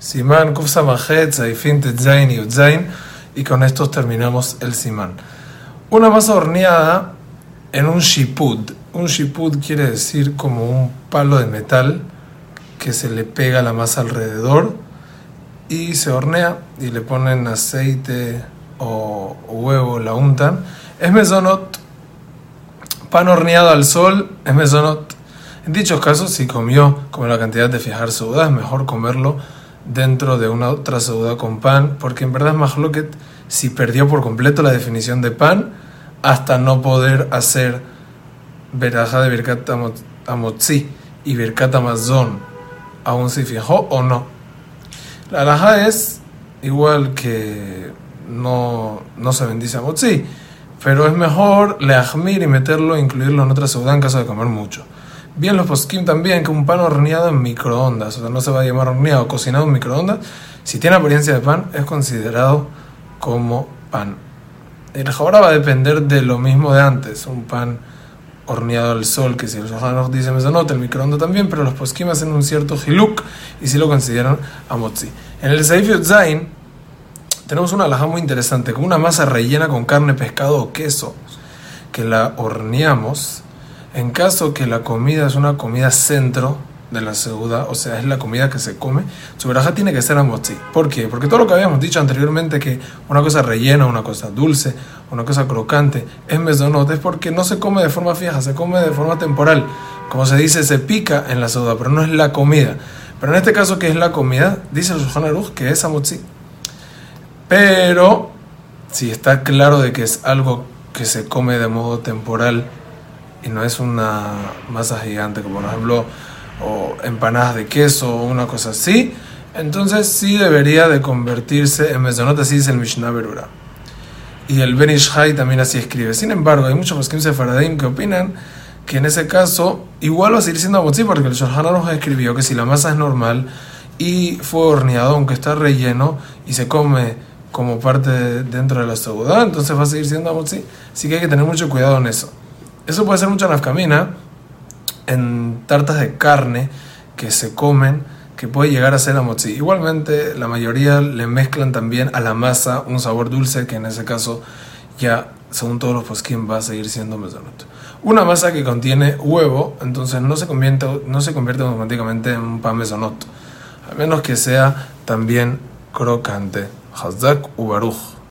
Simán, Kufsa Majet, Zaifin, Tetzain y Utzain. Y con estos terminamos el Simán. Una masa horneada en un shipud. Un shipud quiere decir como un palo de metal que se le pega la masa alrededor y se hornea y le ponen aceite o huevo, la untan. Es mesonot. Pan horneado al sol es mesonot. En dichos casos, si comió como la cantidad de fijar seuda, es mejor comerlo dentro de una otra seuda con pan, porque en verdad que si perdió por completo la definición de pan hasta no poder hacer veraja de Birkat Amotzi y Birkat Amazon, aún si fijó o no. La alhaja es igual que no, no se bendice Amotzi, pero es mejor leachmir y meterlo, incluirlo en otra seuda en caso de comer mucho. Bien los poskim también que un pan horneado en microondas, o sea, no se va a llamar horneado, cocinado en microondas, si tiene apariencia de pan, es considerado como pan. El ahora va a depender de lo mismo de antes, un pan horneado al sol, que si el nos dice mesonot, el microondas también, pero los poskim hacen un cierto hiluk y si lo consideran amotzi. En el Seif Zain tenemos una alhaja muy interesante, con una masa rellena con carne, pescado o queso, que la horneamos en caso que la comida es una comida centro de la seuda, o sea, es la comida que se come, su veraja tiene que ser amotzi. ¿Por qué? Porque todo lo que habíamos dicho anteriormente, que una cosa rellena, una cosa dulce, una cosa crocante, es mesonot, es porque no se come de forma fija, se come de forma temporal. Como se dice, se pica en la seuda, pero no es la comida. Pero en este caso, que es la comida? Dice Shulchan que es amotzi. Pero, si está claro de que es algo que se come de modo temporal, y no es una masa gigante como por ejemplo o empanadas de queso o una cosa así, entonces sí debería de convertirse en mesonot, así dice el Mishnah Berura. Y el Ben Ishai también así escribe. Sin embargo, hay muchos poskim sefaradim que opinan que en ese caso igual va a seguir siendo amotzi porque el Shulchan Aruch escribió que si la masa es normal y fue horneado, aunque está relleno y se come como parte dentro de la seguridad, entonces va a seguir siendo amotzi. Así que hay que tener mucho cuidado en eso. Eso puede ser mucha nafkamina en tartas de carne que se comen, que puede llegar a ser amotzi. Igualmente, la mayoría le mezclan también a la masa un sabor dulce, que en ese caso ya, según todos los poskim, va a seguir siendo mesonot. Una masa que contiene huevo, entonces no se convierte, no se convierte automáticamente en un pan mesonot, a menos que sea también crocante. Hazdak Ubaruj.